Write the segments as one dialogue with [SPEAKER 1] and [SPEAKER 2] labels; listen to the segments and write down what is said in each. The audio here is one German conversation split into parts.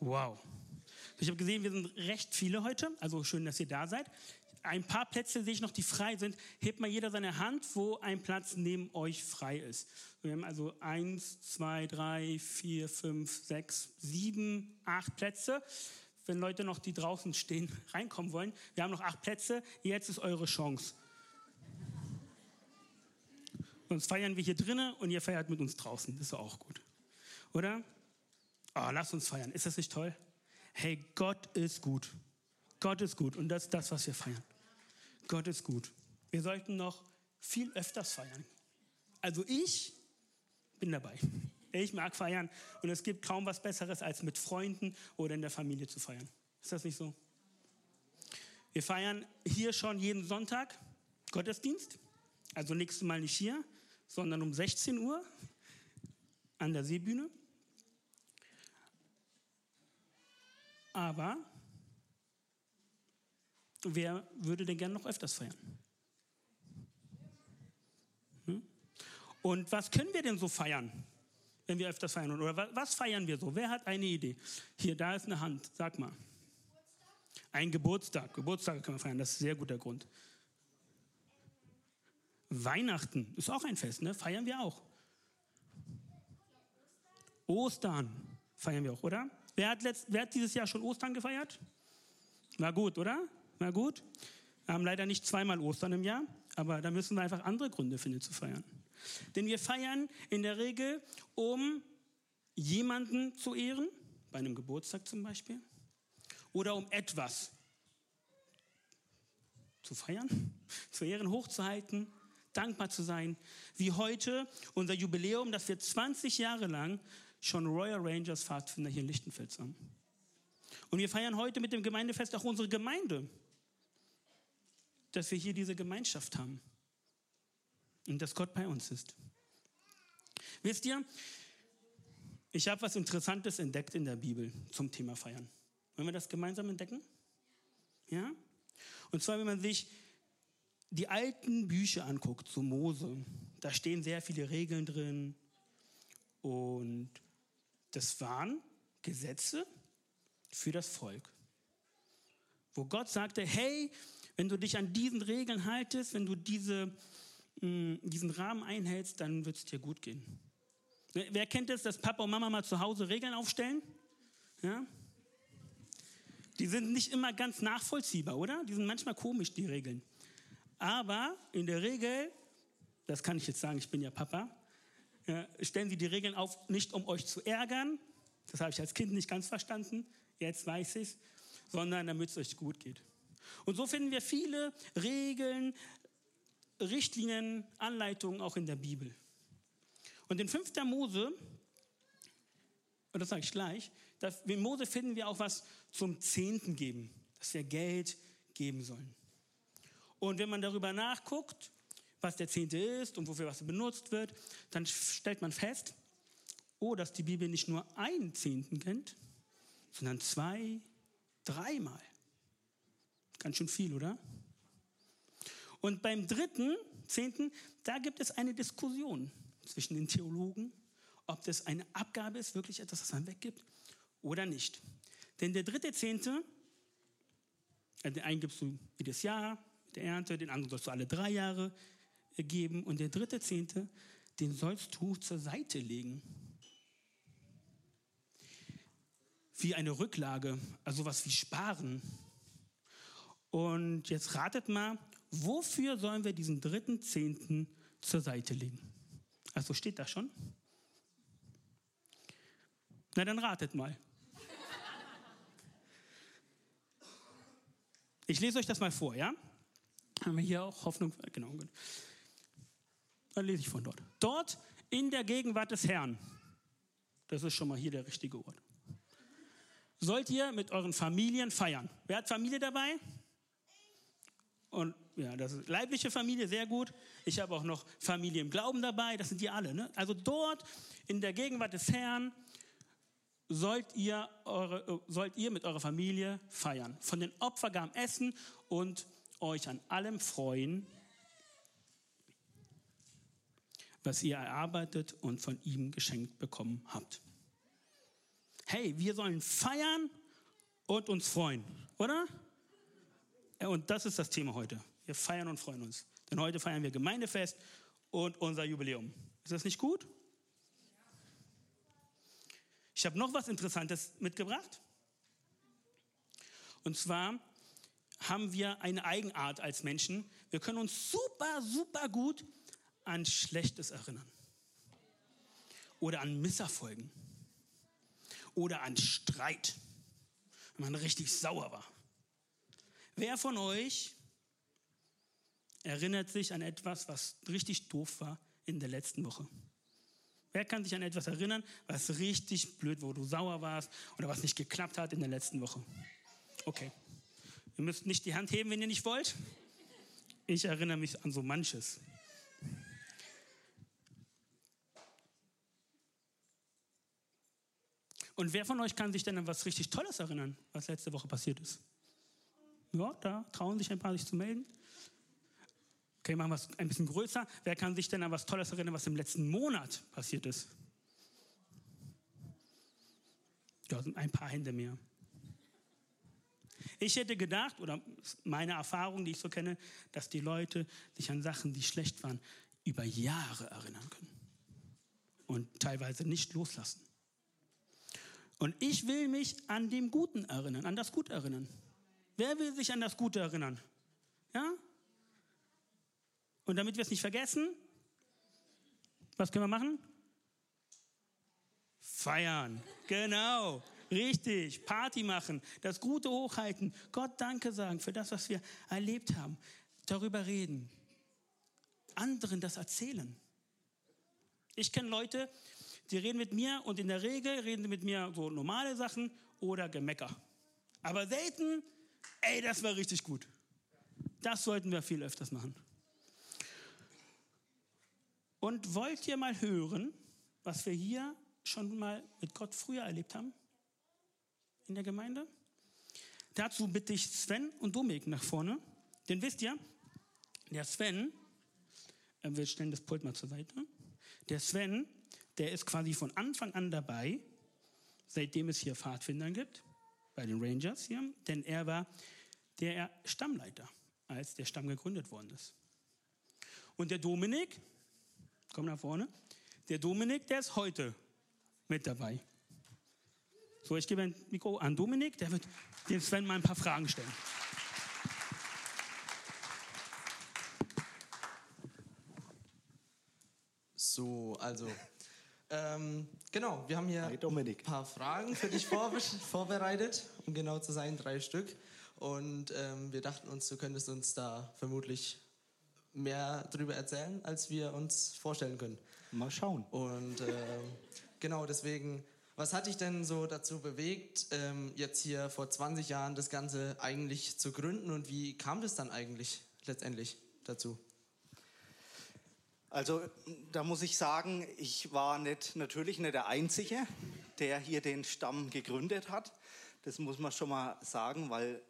[SPEAKER 1] Wow. Ich habe gesehen, wir sind recht viele heute. Also schön, dass ihr da seid. Ein paar Plätze sehe ich noch, die frei sind. Hebt mal jeder seine Hand, wo ein Platz neben euch frei ist. Wir haben also eins, zwei, drei, vier, fünf, sechs, sieben, acht Plätze. Wenn Leute noch, die draußen stehen, reinkommen wollen. Wir haben noch acht Plätze. Jetzt ist eure Chance. Sonst feiern wir hier drinnen und ihr feiert mit uns draußen. Das ist auch gut. Oder? Oh, lasst uns feiern. Ist das nicht toll? Hey, Gott ist gut. Gott ist gut und das ist das, was wir feiern. Gott ist gut. Wir sollten noch viel öfters feiern. Also ich bin dabei. Ich mag feiern und es gibt kaum was Besseres, als mit Freunden oder in der Familie zu feiern. Ist das nicht so? Wir feiern hier schon jeden Sonntag Gottesdienst. Also nächstes Mal nicht hier, sondern um 16 Uhr an der Seebühne. Aber wer würde denn gerne noch öfters feiern? Hm? Und was können wir denn so feiern, wenn wir öfters feiern? Oder was feiern wir so? Wer hat eine Idee? Hier, da ist eine Hand. Sag mal. Ein Geburtstag. Geburtstag können wir feiern. Das ist ein sehr guter Grund. Weihnachten ist auch ein Fest, ne? Feiern wir auch. Ostern feiern wir auch, oder? Wer hat, letzt, wer hat dieses Jahr schon Ostern gefeiert? War gut, oder? War gut. Wir haben leider nicht zweimal Ostern im Jahr, aber da müssen wir einfach andere Gründe finden zu feiern. Denn wir feiern in der Regel, um jemanden zu ehren, bei einem Geburtstag zum Beispiel, oder um etwas zu feiern, zu ehren, hochzuhalten, dankbar zu sein, wie heute unser Jubiläum, dass wir 20 Jahre lang schon Royal Rangers Pfadfinder hier in Lichtenfels haben. Und wir feiern heute mit dem Gemeindefest auch unsere Gemeinde, dass wir hier diese Gemeinschaft haben und dass Gott bei uns ist. Wisst ihr, ich habe was Interessantes entdeckt in der Bibel zum Thema Feiern. Wollen wir das gemeinsam entdecken? Ja? Und zwar, wenn man sich die alten Bücher anguckt, so Mose, da stehen sehr viele Regeln drin und das waren Gesetze für das Volk. Wo Gott sagte, hey, wenn du dich an diesen Regeln haltest, wenn du diese, mm, diesen Rahmen einhältst, dann wird es dir gut gehen. Wer kennt es, dass Papa und Mama mal zu Hause Regeln aufstellen? Ja? Die sind nicht immer ganz nachvollziehbar, oder? Die sind manchmal komisch, die Regeln. Aber in der Regel, das kann ich jetzt sagen, ich bin ja Papa, stellen Sie die Regeln auf, nicht um euch zu ärgern, das habe ich als Kind nicht ganz verstanden, jetzt weiß ich es, sondern damit es euch gut geht. Und so finden wir viele Regeln, Richtlinien, Anleitungen auch in der Bibel. Und in 5. Mose, und das sage ich gleich, in Mose finden wir auch was zum Zehnten geben, dass wir Geld geben sollen. Und wenn man darüber nachguckt, was der Zehnte ist und wofür was benutzt wird, dann stellt man fest, oh, dass die Bibel nicht nur einen Zehnten kennt, sondern zwei, dreimal. Ganz schön viel, oder? Und beim dritten Zehnten, da gibt es eine Diskussion zwischen den Theologen, ob das eine Abgabe ist, wirklich etwas, was man weggibt oder nicht. Denn der dritte Zehnte, äh, den einen gibst du jedes Jahr, der Ernte, den anderen sollst du alle drei Jahre geben und der dritte Zehnte, den sollst du zur Seite legen. Wie eine Rücklage, also was wie Sparen. Und jetzt ratet mal, wofür sollen wir diesen dritten Zehnten zur Seite legen? Also steht da schon? Na dann ratet mal. Ich lese euch das mal vor, ja? Haben wir hier auch Hoffnung? Genau. Dann lese ich von dort. Dort in der Gegenwart des Herrn, das ist schon mal hier der richtige Ort, sollt ihr mit euren Familien feiern. Wer hat Familie dabei? Und ja, das ist leibliche Familie, sehr gut. Ich habe auch noch Familie im Glauben dabei, das sind die alle. Ne? Also dort in der Gegenwart des Herrn sollt ihr, eure, sollt ihr mit eurer Familie feiern. Von den Opfergaben essen und euch an allem freuen, was ihr erarbeitet und von ihm geschenkt bekommen habt. hey, wir sollen feiern und uns freuen, oder? Und das ist das Thema heute. Wir feiern und freuen uns. Denn heute feiern wir Gemeindefest und unser Jubiläum. Ist das nicht gut? Ich habe noch was Interessantes mitgebracht. Und zwar haben wir eine Eigenart als Menschen. Wir können uns super, super gut an Schlechtes erinnern. Oder an Misserfolgen. Oder an Streit, wenn man richtig sauer war. Wer von euch erinnert sich an etwas, was richtig doof war in der letzten Woche? Wer kann sich an etwas erinnern, was richtig blöd, wo du sauer warst oder was nicht geklappt hat in der letzten Woche? Okay. Ihr müsst nicht die Hand heben, wenn ihr nicht wollt. Ich erinnere mich an so manches. Und wer von euch kann sich denn an was richtig Tolles erinnern, was letzte Woche passiert ist? Ja, da trauen sich ein paar, sich zu melden. Okay, machen wir es ein bisschen größer. Wer kann sich denn an was Tolles erinnern, was im letzten Monat passiert ist? Da sind ein paar Hände mehr. Ich hätte gedacht, oder meine Erfahrung, die ich so kenne, dass die Leute sich an Sachen, die schlecht waren, über Jahre erinnern können. Und teilweise nicht loslassen. Und ich will mich an dem Guten erinnern, an das Gute erinnern. Wer will sich an das Gute erinnern? Ja? Und damit wir es nicht vergessen, was können wir machen? Feiern. Genau. Richtig. Party machen. Das Gute hochhalten. Gott Danke sagen für das, was wir erlebt haben. Darüber reden. Anderen das erzählen. Ich kenne Leute, die reden mit mir und in der Regel reden sie mit mir so normale Sachen oder Gemecker. Aber selten, ey, das war richtig gut. Das sollten wir viel öfters machen. Und wollt ihr mal hören, was wir hier schon mal mit Gott früher erlebt haben in der Gemeinde? Dazu bitte ich Sven und Dominik nach vorne. Denn wisst ihr, der Sven, äh, wir stellen das Pult mal zur Seite, der Sven, der ist quasi von Anfang an dabei, seitdem es hier Pfadfinder gibt, bei den Rangers hier, denn er war der Stammleiter, als der Stamm gegründet worden ist. Und der Dominik, Komm nach vorne. Der Dominik, der ist heute mit dabei. So, ich gebe ein Mikro an Dominik, der wird dem Sven mal ein paar Fragen stellen.
[SPEAKER 2] So, also, ähm, genau, wir haben hier ein paar Fragen für dich vor vorbereitet, um genau zu sein, drei Stück. Und ähm, wir dachten uns, du könntest uns da vermutlich mehr darüber erzählen, als wir uns vorstellen können.
[SPEAKER 3] Mal schauen.
[SPEAKER 2] Und äh, genau deswegen, was hat dich denn so dazu bewegt, ähm, jetzt hier vor 20 Jahren das Ganze eigentlich zu gründen und wie kam das dann eigentlich letztendlich dazu?
[SPEAKER 3] Also da muss ich sagen, ich war nicht, natürlich nicht der Einzige, der hier den Stamm gegründet hat. Das muss man schon mal sagen, weil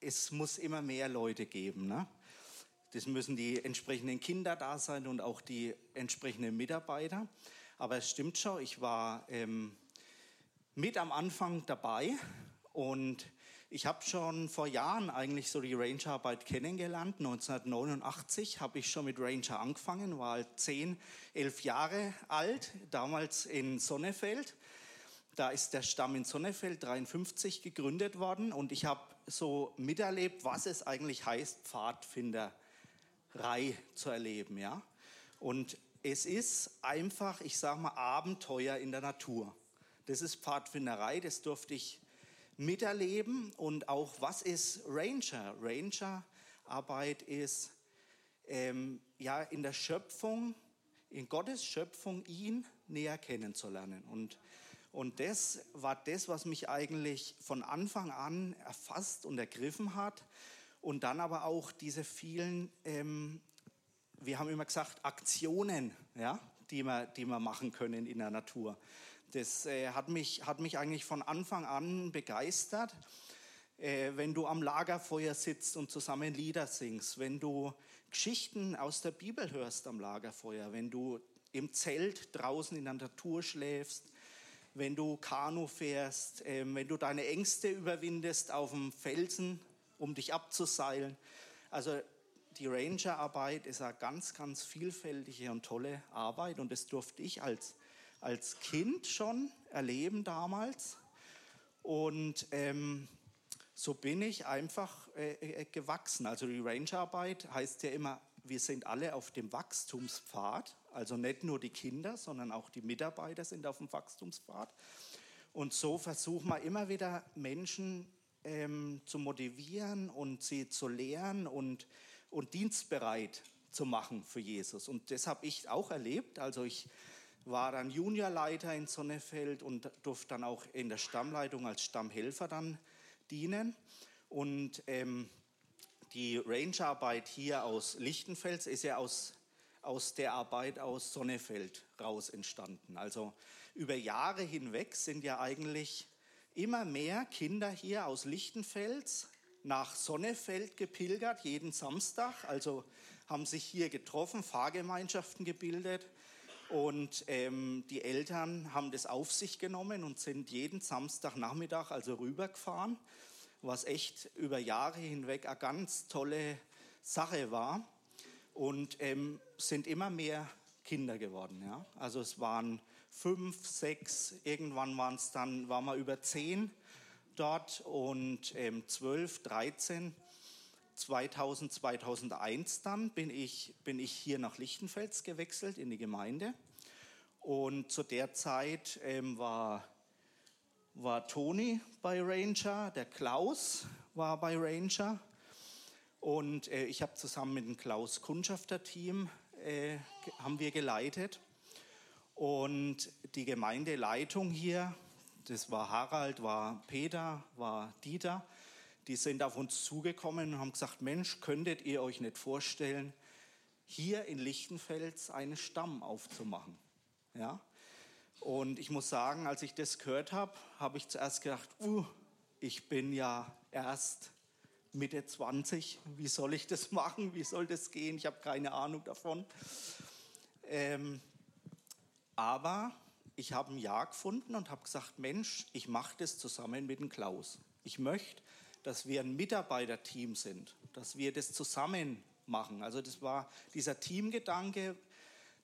[SPEAKER 3] es muss immer mehr Leute geben. Ne? Das müssen die entsprechenden Kinder da sein und auch die entsprechenden Mitarbeiter. Aber es stimmt schon, ich war ähm, mit am Anfang dabei und ich habe schon vor Jahren eigentlich so die Rangerarbeit kennengelernt. 1989 habe ich schon mit Ranger angefangen, war halt 10, 11 Jahre alt, damals in Sonnefeld. Da ist der Stamm in Sonnefeld 53 gegründet worden und ich habe so miterlebt, was es eigentlich heißt, Pfadfinder Reihe zu erleben, ja. Und es ist einfach, ich sage mal, Abenteuer in der Natur. Das ist Pfadfinderei, das durfte ich miterleben. Und auch, was ist Ranger? Rangerarbeit ist ähm, ja in der Schöpfung, in Gottes Schöpfung, ihn näher kennenzulernen. Und, und das war das, was mich eigentlich von Anfang an erfasst und ergriffen hat. Und dann aber auch diese vielen, ähm, wir haben immer gesagt, Aktionen, ja, die, wir, die wir machen können in der Natur. Das äh, hat, mich, hat mich eigentlich von Anfang an begeistert. Äh, wenn du am Lagerfeuer sitzt und zusammen Lieder singst, wenn du Geschichten aus der Bibel hörst am Lagerfeuer, wenn du im Zelt draußen in der Natur schläfst, wenn du Kanu fährst, ähm, wenn du deine Ängste überwindest auf dem Felsen, um dich abzuseilen. Also die Rangerarbeit ist eine ganz, ganz vielfältige und tolle Arbeit und das durfte ich als, als Kind schon erleben damals. Und ähm, so bin ich einfach äh, äh, gewachsen. Also die Rangerarbeit heißt ja immer, wir sind alle auf dem Wachstumspfad. Also nicht nur die Kinder, sondern auch die Mitarbeiter sind auf dem Wachstumspfad. Und so versuchen wir immer wieder Menschen ähm, zu motivieren und sie zu lehren und, und dienstbereit zu machen für Jesus. Und das habe ich auch erlebt. Also ich war dann Juniorleiter in Sonnefeld und durfte dann auch in der Stammleitung als Stammhelfer dann dienen. Und ähm, die Rangerarbeit hier aus Lichtenfels ist ja aus, aus der Arbeit aus Sonnefeld raus entstanden. Also über Jahre hinweg sind ja eigentlich immer mehr Kinder hier aus Lichtenfels nach Sonnefeld gepilgert, jeden Samstag. Also haben sich hier getroffen, Fahrgemeinschaften gebildet. Und ähm, die Eltern haben das auf sich genommen und sind jeden Samstagnachmittag also rübergefahren, was echt über Jahre hinweg eine ganz tolle Sache war. Und ähm, sind immer mehr Kinder geworden. Ja? Also es waren fünf, sechs, irgendwann waren es dann, waren wir über zehn dort und ähm, zwölf, dreizehn. 2000, 2001 dann bin ich, bin ich hier nach Lichtenfels gewechselt in die Gemeinde. Und zu der Zeit ähm, war, war Toni bei Ranger, der Klaus war bei Ranger. Und äh, ich habe zusammen mit dem Klaus Kundschafter-Team äh, haben wir geleitet. Und die Gemeindeleitung hier, das war Harald, war Peter, war Dieter, die sind auf uns zugekommen und haben gesagt, Mensch, könntet ihr euch nicht vorstellen, hier in Lichtenfels einen Stamm aufzumachen? Ja? Und ich muss sagen, als ich das gehört habe, habe ich zuerst gedacht, uh, ich bin ja erst Mitte 20, wie soll ich das machen, wie soll das gehen, ich habe keine Ahnung davon. Ähm, aber ich habe ein Ja gefunden und habe gesagt, Mensch, ich mache das zusammen mit dem Klaus. Ich möchte, dass wir ein Mitarbeiterteam sind, dass wir das zusammen machen. Also das war dieser Teamgedanke,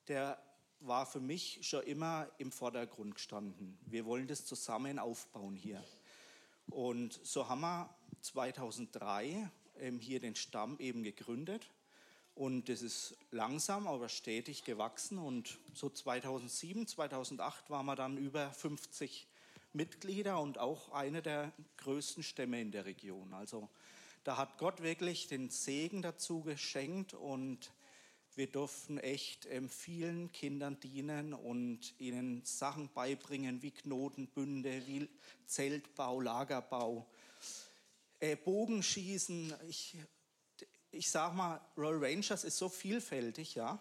[SPEAKER 3] der war für mich schon immer im Vordergrund gestanden. Wir wollen das zusammen aufbauen hier. Und so haben wir 2003 ähm, hier den Stamm eben gegründet. Und das ist langsam, aber stetig gewachsen. Und so 2007, 2008 waren wir dann über 50 Mitglieder und auch eine der größten Stämme in der Region. Also da hat Gott wirklich den Segen dazu geschenkt und wir durften echt ähm, vielen Kindern dienen und ihnen Sachen beibringen wie Knotenbünde, wie Zeltbau, Lagerbau, äh, Bogenschießen. Ich, ich sag mal, Royal Rangers ist so vielfältig, ja.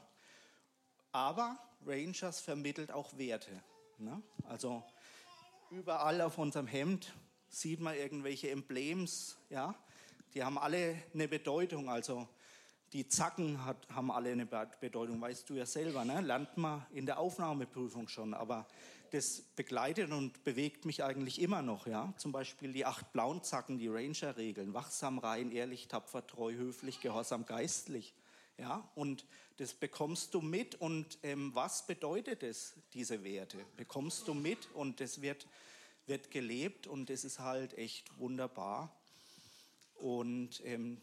[SPEAKER 3] Aber Rangers vermittelt auch Werte. Ne? Also überall auf unserem Hemd sieht man irgendwelche Emblems, ja. Die haben alle eine Bedeutung. Also die Zacken hat, haben alle eine Bedeutung, weißt du ja selber, ne? lernt man in der Aufnahmeprüfung schon. Aber das begleitet und bewegt mich eigentlich immer noch. Ja? Zum Beispiel die acht blauen Zacken, die Ranger-Regeln. Wachsam, rein, ehrlich, tapfer, treu, höflich, gehorsam, geistlich. Ja? Und das bekommst du mit. Und ähm, was bedeutet es, diese Werte? Bekommst du mit und das wird, wird gelebt und das ist halt echt wunderbar. Und ähm,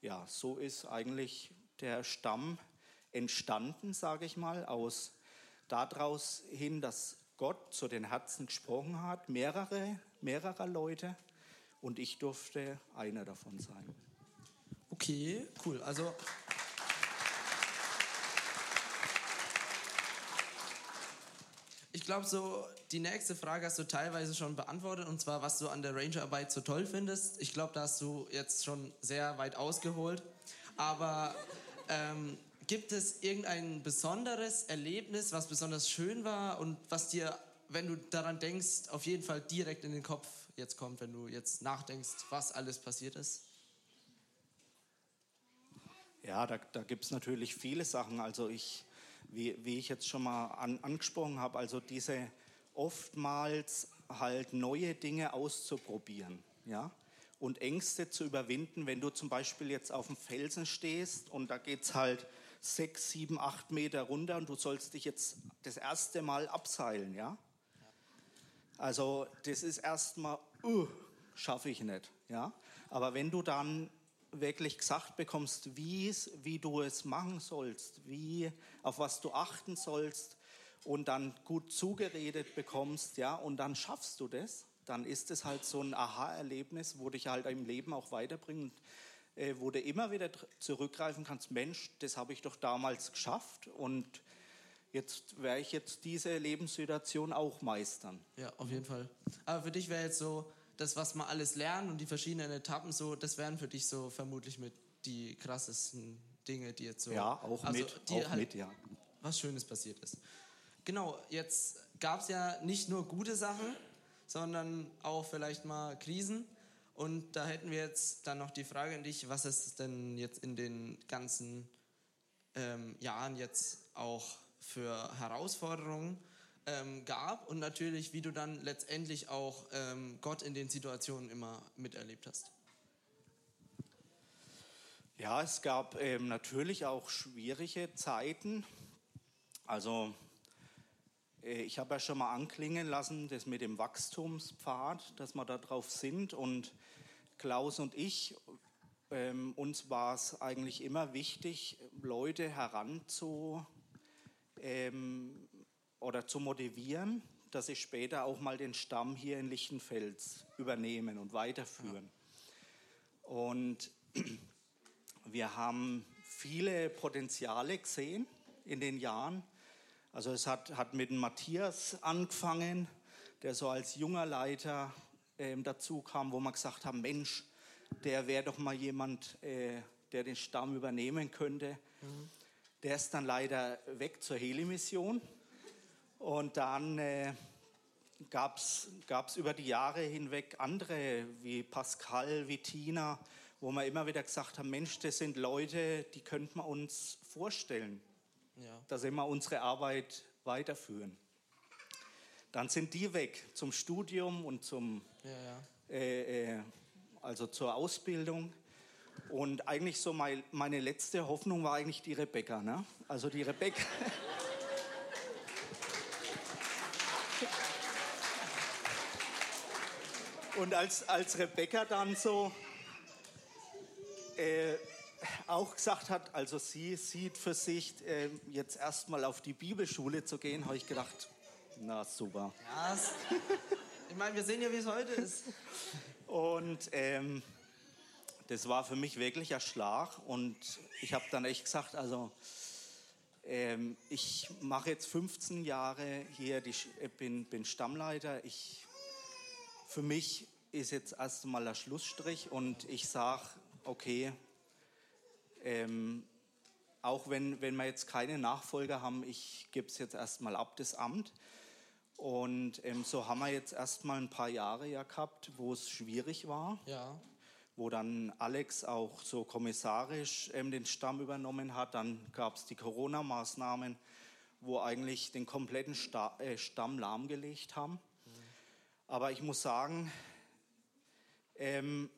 [SPEAKER 3] ja, so ist eigentlich der Stamm entstanden, sage ich mal, aus daraus hin, dass Gott zu den Herzen gesprochen hat, mehrere, mehrere Leute, und ich durfte einer davon sein.
[SPEAKER 2] Okay, cool. Also ich glaube, so die nächste Frage hast du teilweise schon beantwortet, und zwar, was du an der Rangerarbeit so toll findest. Ich glaube, da hast du jetzt schon sehr weit ausgeholt. Aber ähm, gibt es irgendein besonderes Erlebnis, was besonders schön war und was dir, wenn du daran denkst, auf jeden Fall direkt in den Kopf jetzt kommt, wenn du jetzt nachdenkst, was alles passiert ist?
[SPEAKER 3] Ja, da, da gibt es natürlich viele Sachen. Also ich wie, wie ich jetzt schon mal an, angesprochen habe, also diese oftmals halt neue Dinge auszuprobieren, ja, und Ängste zu überwinden, wenn du zum Beispiel jetzt auf dem Felsen stehst und da geht es halt sechs, sieben, acht Meter runter und du sollst dich jetzt das erste Mal abseilen, ja. Also das ist erstmal, uh, schaffe ich nicht, ja. Aber wenn du dann wirklich gesagt bekommst, wie du es machen sollst, wie, auf was du achten sollst und dann gut zugeredet bekommst, ja, und dann schaffst du das, dann ist es halt so ein Aha-Erlebnis, wo dich halt im Leben auch weiterbringt, äh, wo du immer wieder zurückgreifen kannst, Mensch, das habe ich doch damals geschafft und jetzt werde ich jetzt diese Lebenssituation auch meistern.
[SPEAKER 2] Ja, auf jeden Fall. Aber für dich wäre jetzt so, das, was man alles lernt und die verschiedenen Etappen, so, das wären für dich so vermutlich mit die krassesten Dinge, die jetzt so.
[SPEAKER 3] Ja, auch also, mit, auch halt mit, ja.
[SPEAKER 2] Was Schönes passiert ist. Genau, jetzt gab es ja nicht nur gute Sachen, sondern auch vielleicht mal Krisen. Und da hätten wir jetzt dann noch die Frage an dich, was es denn jetzt in den ganzen ähm, Jahren jetzt auch für Herausforderungen ähm, gab und natürlich, wie du dann letztendlich auch ähm, Gott in den Situationen immer miterlebt hast.
[SPEAKER 3] Ja, es gab ähm, natürlich auch schwierige Zeiten. Also äh, ich habe ja schon mal anklingen lassen, das mit dem Wachstumspfad, dass wir da drauf sind. Und Klaus und ich, ähm, uns war es eigentlich immer wichtig, Leute heranzu ähm, oder zu motivieren, dass sie später auch mal den Stamm hier in Lichtenfels übernehmen und weiterführen. Ja. Und wir haben viele Potenziale gesehen in den Jahren. Also es hat, hat mit Matthias angefangen, der so als junger Leiter äh, dazu kam, wo wir gesagt haben, Mensch, der wäre doch mal jemand, äh, der den Stamm übernehmen könnte. Mhm. Der ist dann leider weg zur Heli-Mission und dann äh, gab es über die Jahre hinweg andere wie Pascal, wie Tina, wo wir immer wieder gesagt haben, Mensch, das sind Leute, die könnten wir uns vorstellen, ja. dass immer unsere Arbeit weiterführen. Dann sind die weg zum Studium und zum, ja, ja. Äh, äh, also zur Ausbildung. Und eigentlich so mein, meine letzte Hoffnung war eigentlich die Rebecca. Ne? Also die Rebecca. Und als, als Rebecca dann so äh, auch gesagt hat, also sie sieht für sich, äh, jetzt erstmal auf die Bibelschule zu gehen, habe ich gedacht, na super. Ja,
[SPEAKER 2] ich meine, wir sehen ja, wie es heute ist.
[SPEAKER 3] Und ähm, das war für mich wirklich ein Schlag. Und ich habe dann echt gesagt, also ähm, ich mache jetzt 15 Jahre hier, die, bin, bin Stammleiter. Ich für mich ist jetzt erstmal der Schlussstrich und ich sage, okay, ähm, auch wenn, wenn wir jetzt keine Nachfolger haben, ich gebe es jetzt erstmal ab, das Amt. Und ähm, so haben wir jetzt erstmal ein paar Jahre ja gehabt, wo es schwierig war. Ja. Wo dann Alex auch so kommissarisch ähm, den Stamm übernommen hat. Dann gab es die Corona-Maßnahmen, wo eigentlich den kompletten Sta äh, Stamm lahmgelegt haben. Aber ich muss sagen, ähm,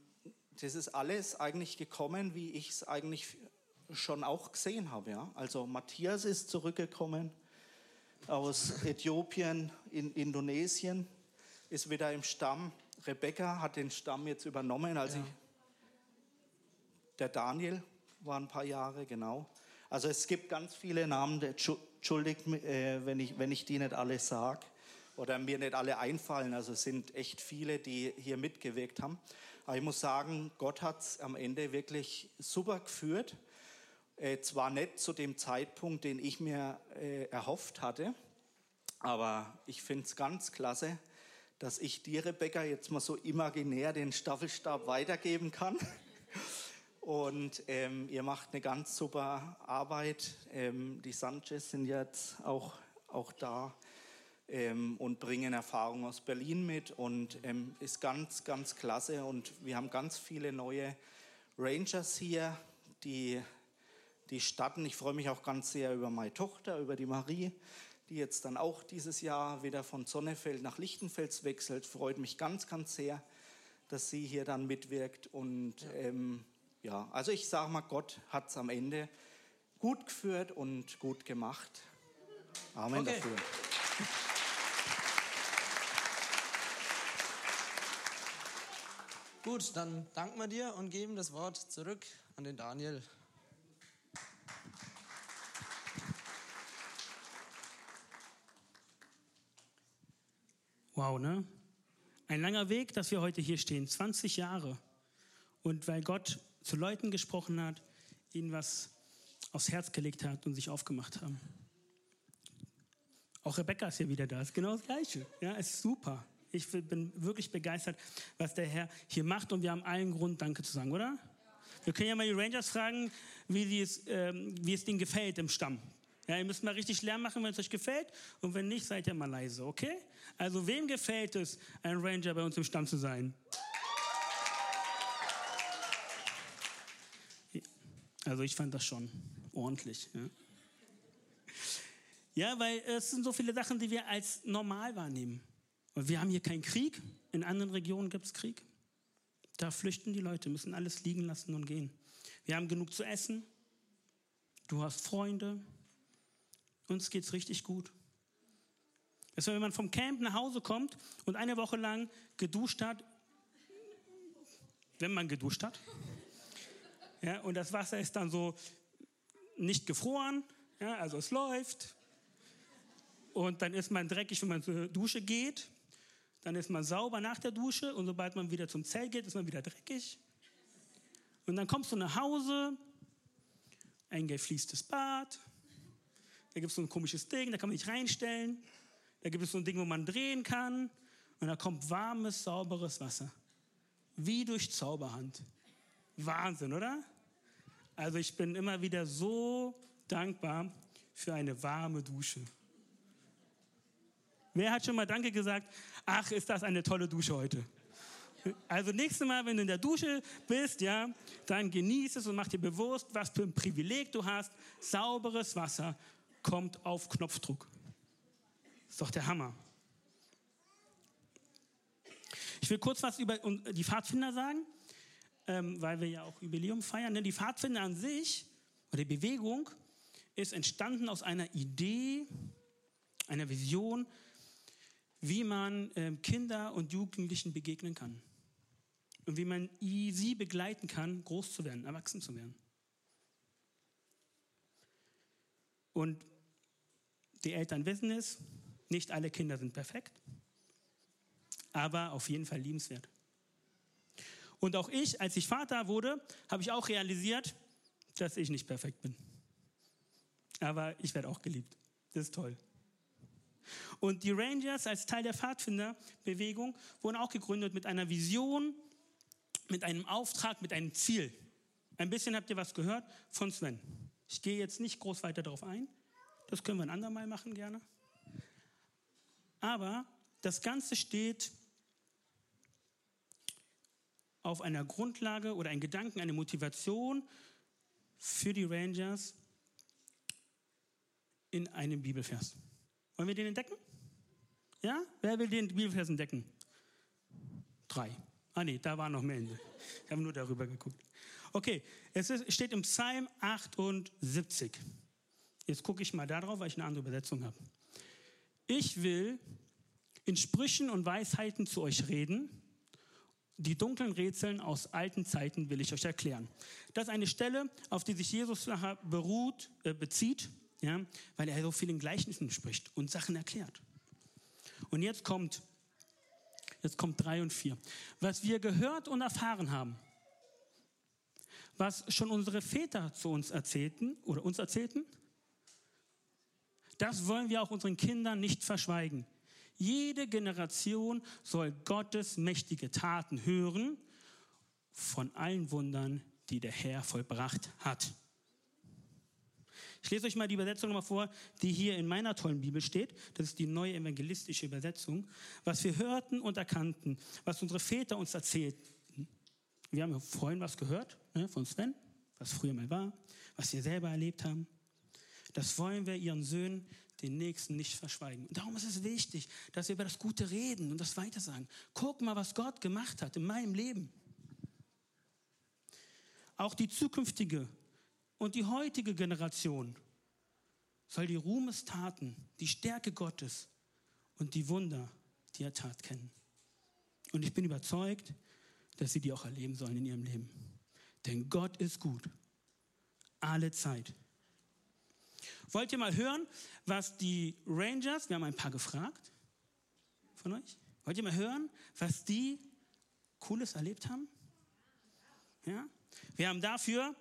[SPEAKER 3] das ist alles eigentlich gekommen, wie ich es eigentlich schon auch gesehen habe. Ja? Also Matthias ist zurückgekommen aus Äthiopien, in Indonesien, ist wieder im Stamm. Rebecca hat den Stamm jetzt übernommen, als ja. ich, der Daniel war ein paar Jahre, genau. Also es gibt ganz viele Namen, entschuldigt, äh, wenn, ich, wenn ich die nicht alle sage oder mir nicht alle einfallen. Also es sind echt viele, die hier mitgewirkt haben. Aber ich muss sagen, Gott hat es am Ende wirklich super geführt. Äh, zwar nicht zu dem Zeitpunkt, den ich mir äh, erhofft hatte, aber ich finde es ganz klasse, dass ich dir, Rebecca, jetzt mal so imaginär den Staffelstab weitergeben kann. Und ähm, ihr macht eine ganz super Arbeit. Ähm, die Sanchez sind jetzt auch, auch da ähm, und bringen Erfahrung aus Berlin mit und ähm, ist ganz, ganz klasse. Und wir haben ganz viele neue Rangers hier, die, die starten. Ich freue mich auch ganz sehr über meine Tochter, über die Marie, die jetzt dann auch dieses Jahr wieder von Sonnefeld nach Lichtenfels wechselt. Freut mich ganz, ganz sehr, dass sie hier dann mitwirkt. Und ja, ähm, ja also ich sage mal, Gott hat es am Ende gut geführt und gut gemacht. Amen okay. dafür.
[SPEAKER 2] Gut, dann danken wir dir und geben das Wort zurück an den Daniel.
[SPEAKER 1] Wow, ne? Ein langer Weg, dass wir heute hier stehen, 20 Jahre. Und weil Gott zu Leuten gesprochen hat, ihnen was aufs Herz gelegt hat und sich aufgemacht haben. Auch Rebecca ist hier wieder da, ist genau das Gleiche. Ja, ist super. Ich bin wirklich begeistert, was der Herr hier macht und wir haben allen Grund, Danke zu sagen, oder? Wir können ja mal die Rangers fragen, wie, es, ähm, wie es denen gefällt im Stamm. Ja, ihr müsst mal richtig Lärm machen, wenn es euch gefällt. Und wenn nicht, seid ihr mal leise, okay? Also, wem gefällt es, ein Ranger bei uns im Stamm zu sein? Also, ich fand das schon ordentlich. Ja, ja weil es sind so viele Sachen, die wir als normal wahrnehmen. Wir haben hier keinen Krieg. In anderen Regionen gibt es Krieg. Da flüchten die Leute, müssen alles liegen lassen und gehen. Wir haben genug zu essen. Du hast Freunde. Uns geht's richtig gut. Das wenn man vom Camp nach Hause kommt und eine Woche lang geduscht hat, wenn man geduscht hat, ja, und das Wasser ist dann so nicht gefroren, ja, also es läuft, und dann ist man dreckig, wenn man zur Dusche geht, dann ist man sauber nach der Dusche und sobald man wieder zum Zelt geht, ist man wieder dreckig. Und dann kommst du nach Hause, ein gefliestes Bad, da gibt es so ein komisches Ding, da kann man sich reinstellen, da gibt es so ein Ding, wo man drehen kann und da kommt warmes, sauberes Wasser. Wie durch Zauberhand. Wahnsinn, oder? Also ich bin immer wieder so dankbar für eine warme Dusche. Wer hat schon mal Danke gesagt? Ach, ist das eine tolle Dusche heute. Also nächstes Mal, wenn du in der Dusche bist, ja, dann genieß es und mach dir bewusst, was für ein Privileg du hast. Sauberes Wasser kommt auf Knopfdruck. Ist doch der Hammer. Ich will kurz was über die Pfadfinder sagen, ähm, weil wir ja auch Jubiläum feiern. Die Pfadfinder an sich, oder die Bewegung, ist entstanden aus einer Idee, einer Vision wie man ähm, Kinder und Jugendlichen begegnen kann. Und wie man sie begleiten kann, groß zu werden, erwachsen zu werden. Und die Eltern wissen es, nicht alle Kinder sind perfekt, aber auf jeden Fall liebenswert. Und auch ich, als ich Vater wurde, habe ich auch realisiert, dass ich nicht perfekt bin. Aber ich werde auch geliebt. Das ist toll. Und die Rangers als Teil der Pfadfinderbewegung wurden auch gegründet mit einer Vision, mit einem Auftrag, mit einem Ziel. Ein bisschen habt ihr was gehört von Sven. Ich gehe jetzt nicht groß weiter darauf ein. Das können wir ein andermal machen gerne. Aber das Ganze steht auf einer Grundlage oder ein Gedanken, eine Motivation für die Rangers in einem Bibelvers. Wollen wir den entdecken? Ja? Wer will den Bibelvers entdecken? Drei. Ah nee, da waren noch mehr. Ich habe nur darüber geguckt. Okay, es ist, steht im Psalm 78. Jetzt gucke ich mal darauf, weil ich eine andere Übersetzung habe. Ich will in Sprüchen und Weisheiten zu euch reden. Die dunklen Rätseln aus alten Zeiten will ich euch erklären. Das ist eine Stelle, auf die sich Jesus beruht, äh, bezieht ja, weil er so viel in Gleichnissen spricht und Sachen erklärt. Und jetzt kommt, jetzt kommt drei und vier. Was wir gehört und erfahren haben, was schon unsere Väter zu uns erzählten oder uns erzählten, das wollen wir auch unseren Kindern nicht verschweigen. Jede Generation soll Gottes mächtige Taten hören von allen Wundern, die der Herr vollbracht hat. Ich lese euch mal die Übersetzung nochmal vor, die hier in meiner tollen Bibel steht. Das ist die neue evangelistische Übersetzung. Was wir hörten und erkannten, was unsere Väter uns erzählten. Wir haben vorhin was gehört ne, von Sven, was früher mal war, was wir selber erlebt haben. Das wollen wir ihren Söhnen, den Nächsten nicht verschweigen. Und darum ist es wichtig, dass wir über das Gute reden und das weitersagen. Guck mal, was Gott gemacht hat in meinem Leben. Auch die zukünftige und die heutige Generation soll die Ruhmestaten, die Stärke Gottes und die Wunder, die er tat, kennen. Und ich bin überzeugt, dass sie die auch erleben sollen in ihrem Leben. Denn Gott ist gut. Alle Zeit. Wollt ihr mal hören, was die Rangers, wir haben ein paar gefragt von euch, wollt ihr mal hören, was die Cooles erlebt haben? Ja? Wir haben dafür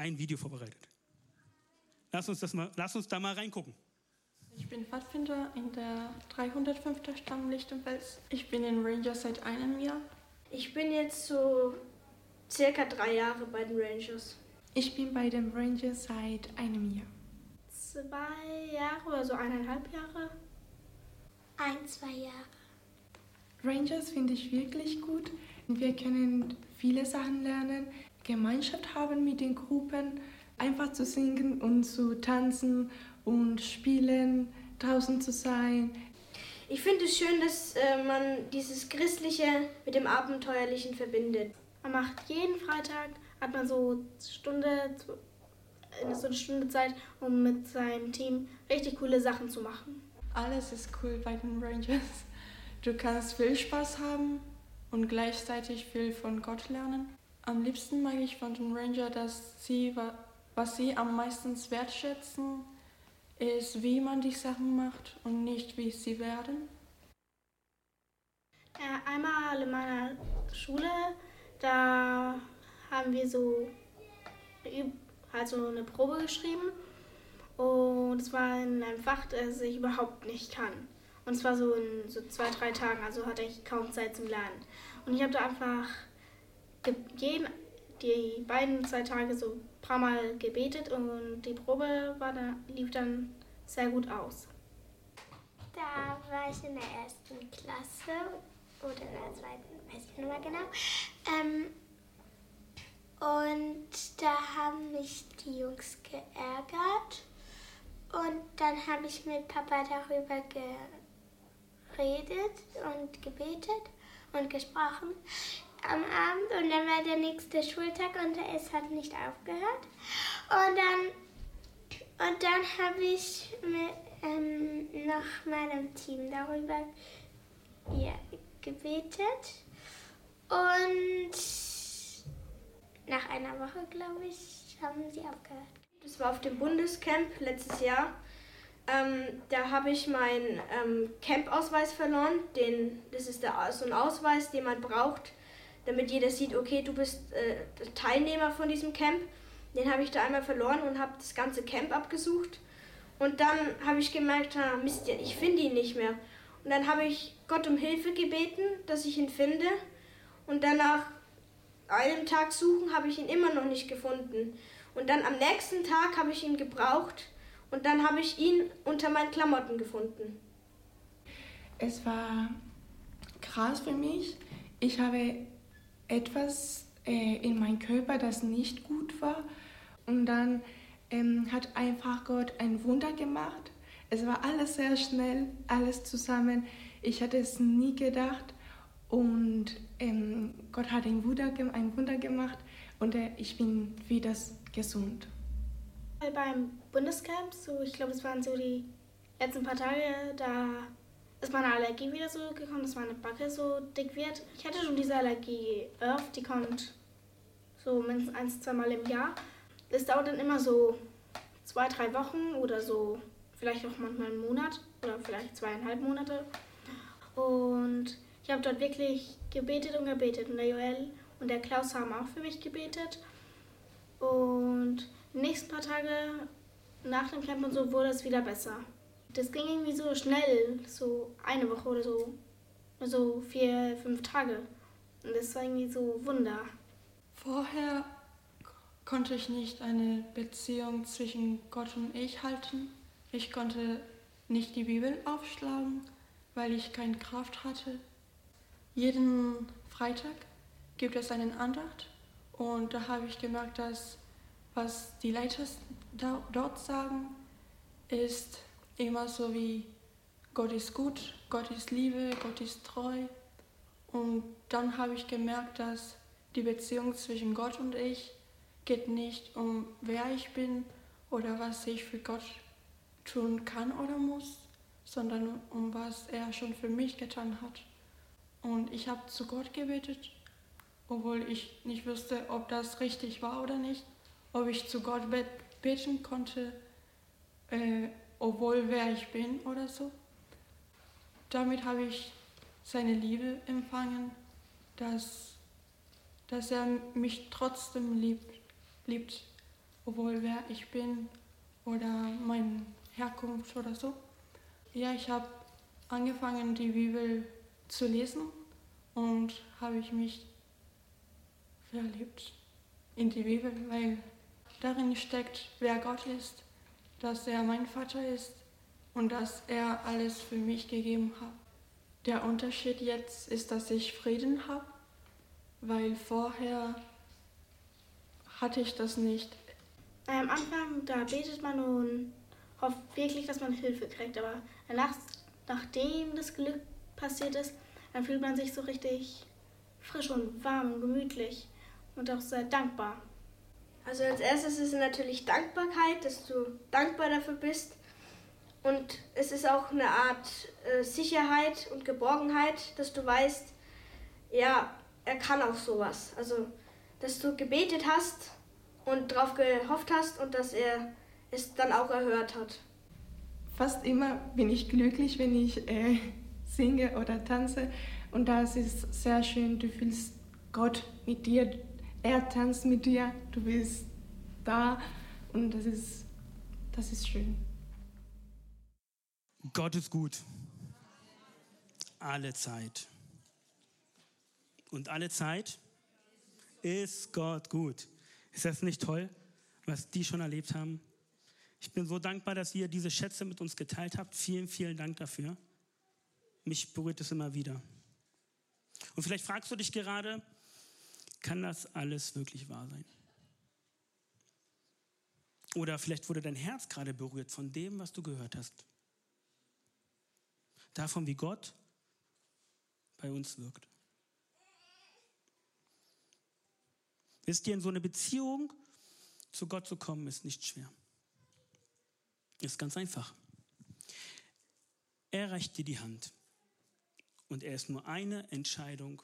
[SPEAKER 1] ein Video vorbereitet. Lass uns, das mal, lass uns da mal reingucken.
[SPEAKER 4] Ich bin Pfadfinder in der 305. Stamm Lichtenfels. Ich bin in Rangers seit einem Jahr.
[SPEAKER 5] Ich bin jetzt so circa drei Jahre bei den Rangers.
[SPEAKER 4] Ich bin bei den Rangers seit einem Jahr.
[SPEAKER 5] Zwei Jahre oder so eineinhalb Jahre.
[SPEAKER 6] Ein, zwei Jahre.
[SPEAKER 4] Rangers finde ich wirklich gut. Wir können viele Sachen lernen. Gemeinschaft haben mit den Gruppen, einfach zu singen und zu tanzen und spielen, draußen zu sein.
[SPEAKER 5] Ich finde es schön, dass äh, man dieses Christliche mit dem Abenteuerlichen verbindet. Man macht jeden Freitag, hat man so eine Stunde, so eine Stunde Zeit, um mit seinem Team richtig coole Sachen zu machen.
[SPEAKER 4] Alles ist cool bei den Rangers. Du kannst viel Spaß haben und gleichzeitig viel von Gott lernen. Am liebsten mag ich von den Ranger, dass sie, was sie am meisten wertschätzen, ist, wie man die Sachen macht und nicht, wie sie werden.
[SPEAKER 5] Äh, einmal in meiner Schule, da haben wir so also eine Probe geschrieben und es war in einem Fach, das ich überhaupt nicht kann. Und es war so in so zwei, drei Tagen, also hatte ich kaum Zeit zum Lernen. Und ich habe da einfach jeden, die beiden zwei Tage so ein paar Mal gebetet und die Probe war da, lief dann sehr gut aus.
[SPEAKER 6] Da war ich in der ersten Klasse oder in der zweiten, weiß ich nicht mehr genau. Ähm, und da haben mich die Jungs geärgert. Und dann habe ich mit Papa darüber geredet und gebetet und gesprochen am Abend und dann war der nächste Schultag und es hat nicht aufgehört. Und dann, und dann habe ich mit ähm, noch meinem Team darüber ja, gebetet. Und nach einer Woche, glaube ich, haben sie aufgehört.
[SPEAKER 5] Das war auf dem Bundescamp letztes Jahr. Ähm, da habe ich meinen ähm, Camp-Ausweis verloren. Den, das ist der, so ein Ausweis, den man braucht, damit jeder sieht, okay, du bist äh, Teilnehmer von diesem Camp. Den habe ich da einmal verloren und habe das ganze Camp abgesucht. Und dann habe ich gemerkt, ah, Mist, ich finde ihn nicht mehr. Und dann habe ich Gott um Hilfe gebeten, dass ich ihn finde. Und dann nach einem Tag suchen habe ich ihn immer noch nicht gefunden. Und dann am nächsten Tag habe ich ihn gebraucht und dann habe ich ihn unter meinen Klamotten gefunden.
[SPEAKER 4] Es war krass für mich. Ich habe etwas äh, in meinem Körper, das nicht gut war. Und dann ähm, hat einfach Gott ein Wunder gemacht. Es war alles sehr schnell, alles zusammen. Ich hatte es nie gedacht. Und ähm, Gott hat ein Wunder, ein Wunder gemacht und äh, ich bin wieder gesund.
[SPEAKER 5] Beim Bundescamp, so ich glaube, es waren so die letzten paar Tage, da ist meine Allergie wieder so gekommen, dass meine Backe so dick wird. Ich hatte schon diese Allergie oft, die kommt so mindestens ein, zwei Mal im Jahr. Das dauert dann immer so zwei, drei Wochen oder so, vielleicht auch manchmal einen Monat oder vielleicht zweieinhalb Monate. Und ich habe dort wirklich gebetet und gebetet. Und der Joel und der Klaus haben auch für mich gebetet. Und die nächsten paar Tage nach dem Camp und so wurde es wieder besser. Das ging irgendwie so schnell, so eine Woche oder so. So vier, fünf Tage. Und das war irgendwie so Wunder.
[SPEAKER 4] Vorher konnte ich nicht eine Beziehung zwischen Gott und ich halten. Ich konnte nicht die Bibel aufschlagen, weil ich keine Kraft hatte. Jeden Freitag gibt es einen Andacht und da habe ich gemerkt, dass was die Leiter dort sagen, ist immer so wie Gott ist gut, Gott ist Liebe, Gott ist treu. Und dann habe ich gemerkt, dass die Beziehung zwischen Gott und ich geht nicht um wer ich bin oder was ich für Gott tun kann oder muss, sondern um was er schon für mich getan hat. Und ich habe zu Gott gebetet, obwohl ich nicht wusste, ob das richtig war oder nicht, ob ich zu Gott beten konnte, äh, obwohl wer ich bin oder so. Damit habe ich seine Liebe empfangen, dass, dass er mich trotzdem liebt, liebt, obwohl wer ich bin oder meine Herkunft oder so. Ja, ich habe angefangen, die Bibel zu lesen und habe ich mich verliebt in die Bibel, weil darin steckt, wer Gott ist, dass er mein Vater ist und dass er alles für mich gegeben hat. Der Unterschied jetzt ist, dass ich Frieden habe, weil vorher hatte ich das nicht.
[SPEAKER 5] Am Anfang, da betet man und hofft wirklich, dass man Hilfe kriegt, aber danach, nachdem das Glück passiert ist, dann fühlt man sich so richtig frisch und warm und gemütlich und auch sehr dankbar.
[SPEAKER 7] Also als erstes ist natürlich Dankbarkeit, dass du dankbar dafür bist, und es ist auch eine Art äh, Sicherheit und Geborgenheit, dass du weißt, ja, er kann auch sowas. Also, dass du gebetet hast und darauf gehofft hast und dass er es dann auch erhört hat.
[SPEAKER 4] Fast immer bin ich glücklich, wenn ich äh, singe oder tanze. Und das ist sehr schön. Du fühlst Gott mit dir. Er tanzt mit dir. Du bist da. Und das ist, das ist schön.
[SPEAKER 1] Gott ist gut. Alle Zeit. Und alle Zeit ist Gott gut. Ist das nicht toll, was die schon erlebt haben? Ich bin so dankbar, dass ihr diese Schätze mit uns geteilt habt. Vielen, vielen Dank dafür. Mich berührt es immer wieder. Und vielleicht fragst du dich gerade, kann das alles wirklich wahr sein? Oder vielleicht wurde dein Herz gerade berührt von dem, was du gehört hast davon, wie Gott bei uns wirkt. Wisst ihr, in so eine Beziehung zu Gott zu kommen, ist nicht schwer. Ist ganz einfach. Er reicht dir die Hand und er ist nur eine Entscheidung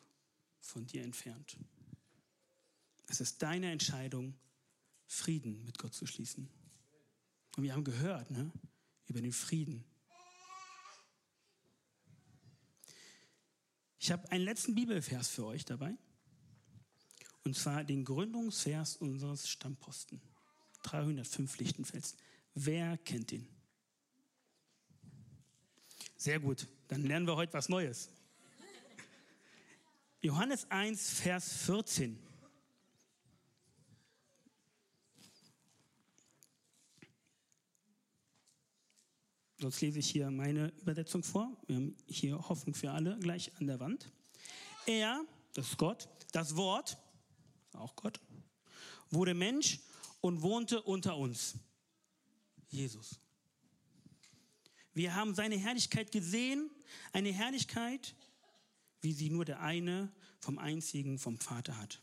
[SPEAKER 1] von dir entfernt. Es ist deine Entscheidung, Frieden mit Gott zu schließen. Und wir haben gehört ne, über den Frieden, Ich habe einen letzten Bibelvers für euch dabei. Und zwar den Gründungsvers unseres Stammposten. 305 Lichtenfels. Wer kennt ihn? Sehr gut, dann lernen wir heute was Neues. Johannes 1, Vers 14. Sonst lese ich hier meine Übersetzung vor. Wir haben hier Hoffnung für alle gleich an der Wand. Er, das ist Gott, das Wort, auch Gott, wurde Mensch und wohnte unter uns. Jesus. Wir haben seine Herrlichkeit gesehen, eine Herrlichkeit, wie sie nur der eine vom einzigen vom Vater hat.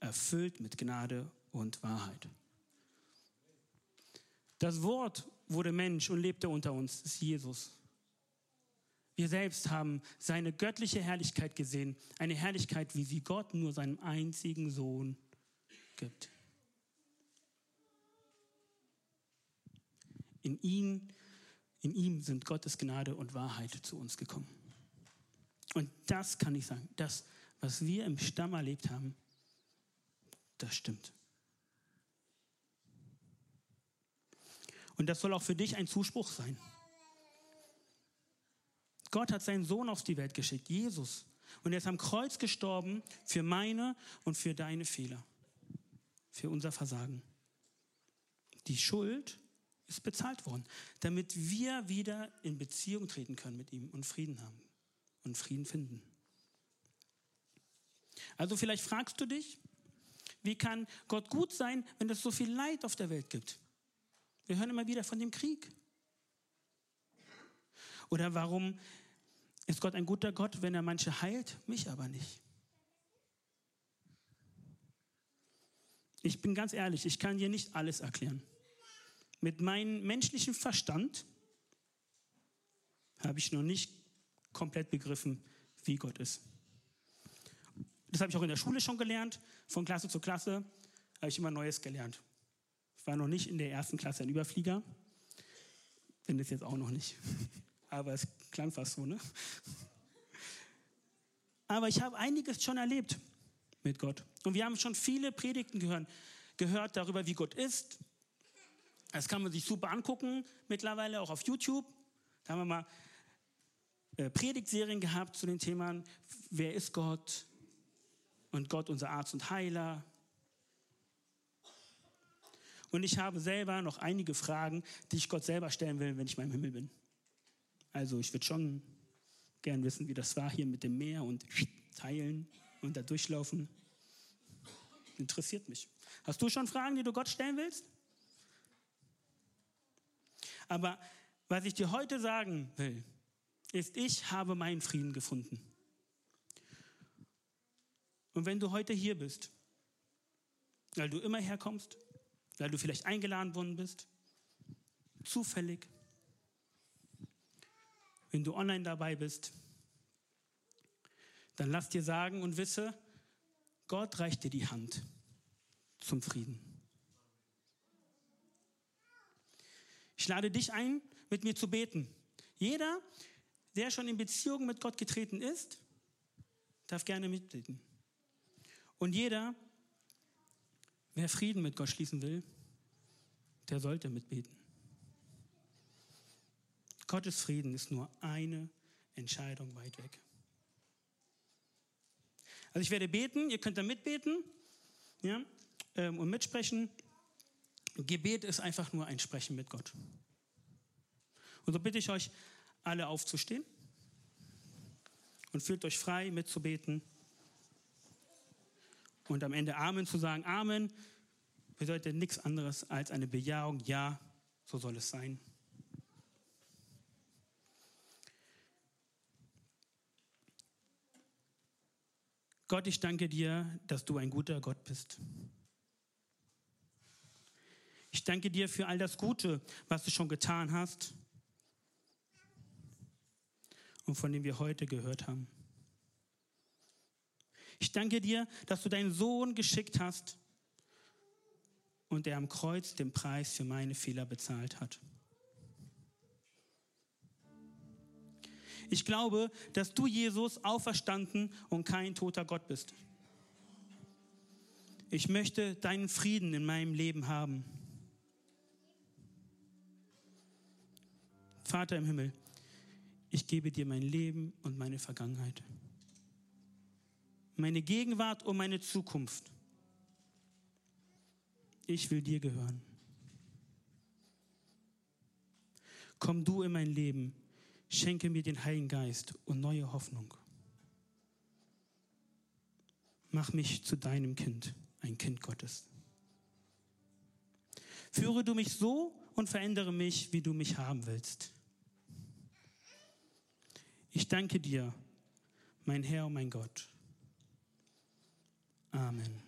[SPEAKER 1] Erfüllt mit Gnade und Wahrheit. Das Wort wurde Mensch und lebte unter uns, das ist Jesus. Wir selbst haben seine göttliche Herrlichkeit gesehen, eine Herrlichkeit, wie sie Gott nur seinem einzigen Sohn gibt. In, ihn, in ihm sind Gottes Gnade und Wahrheit zu uns gekommen. Und das kann ich sagen, das, was wir im Stamm erlebt haben, das stimmt. Und das soll auch für dich ein Zuspruch sein. Gott hat seinen Sohn auf die Welt geschickt, Jesus. Und er ist am Kreuz gestorben für meine und für deine Fehler, für unser Versagen. Die Schuld ist bezahlt worden, damit wir wieder in Beziehung treten können mit ihm und Frieden haben und Frieden finden. Also vielleicht fragst du dich, wie kann Gott gut sein, wenn es so viel Leid auf der Welt gibt? Wir hören immer wieder von dem Krieg. Oder warum ist Gott ein guter Gott, wenn er manche heilt, mich aber nicht? Ich bin ganz ehrlich, ich kann dir nicht alles erklären. Mit meinem menschlichen Verstand habe ich noch nicht komplett begriffen, wie Gott ist. Das habe ich auch in der Schule schon gelernt. Von Klasse zu Klasse habe ich immer Neues gelernt. War noch nicht in der ersten Klasse ein Überflieger. Bin es jetzt auch noch nicht. Aber es klang fast so, ne? Aber ich habe einiges schon erlebt mit Gott. Und wir haben schon viele Predigten gehört, gehört darüber, wie Gott ist. Das kann man sich super angucken, mittlerweile auch auf YouTube. Da haben wir mal äh, Predigtserien gehabt zu den Themen, wer ist Gott und Gott unser Arzt und Heiler. Und ich habe selber noch einige Fragen, die ich Gott selber stellen will, wenn ich mal im Himmel bin. Also ich würde schon gern wissen, wie das war hier mit dem Meer und teilen und da durchlaufen. Interessiert mich. Hast du schon Fragen, die du Gott stellen willst? Aber was ich dir heute sagen will, ist, ich habe meinen Frieden gefunden. Und wenn du heute hier bist, weil du immer herkommst, weil du vielleicht eingeladen worden bist, zufällig, wenn du online dabei bist, dann lass dir sagen und wisse, Gott reicht dir die Hand zum Frieden. Ich lade dich ein, mit mir zu beten. Jeder, der schon in Beziehung mit Gott getreten ist, darf gerne mitbeten. Und jeder, wer Frieden mit Gott schließen will, der sollte mitbeten. Gottes Frieden ist nur eine Entscheidung weit weg. Also ich werde beten, ihr könnt da mitbeten ja, ähm, und mitsprechen. Gebet ist einfach nur ein Sprechen mit Gott. Und so bitte ich euch, alle aufzustehen und fühlt euch frei mitzubeten und am Ende Amen zu sagen. Amen bedeutet nichts anderes als eine Bejahung. Ja, so soll es sein. Gott, ich danke dir, dass du ein guter Gott bist. Ich danke dir für all das Gute, was du schon getan hast und von dem wir heute gehört haben. Ich danke dir, dass du deinen Sohn geschickt hast und der am Kreuz den Preis für meine Fehler bezahlt hat. Ich glaube, dass du, Jesus, auferstanden und kein toter Gott bist. Ich möchte deinen Frieden in meinem Leben haben. Vater im Himmel, ich gebe dir mein Leben und meine Vergangenheit, meine Gegenwart und meine Zukunft. Ich will dir gehören. Komm du in mein Leben, schenke mir den Heiligen Geist und neue Hoffnung. Mach mich zu deinem Kind, ein Kind Gottes. Führe du mich so und verändere mich, wie du mich haben willst. Ich danke dir, mein Herr und mein Gott. Amen.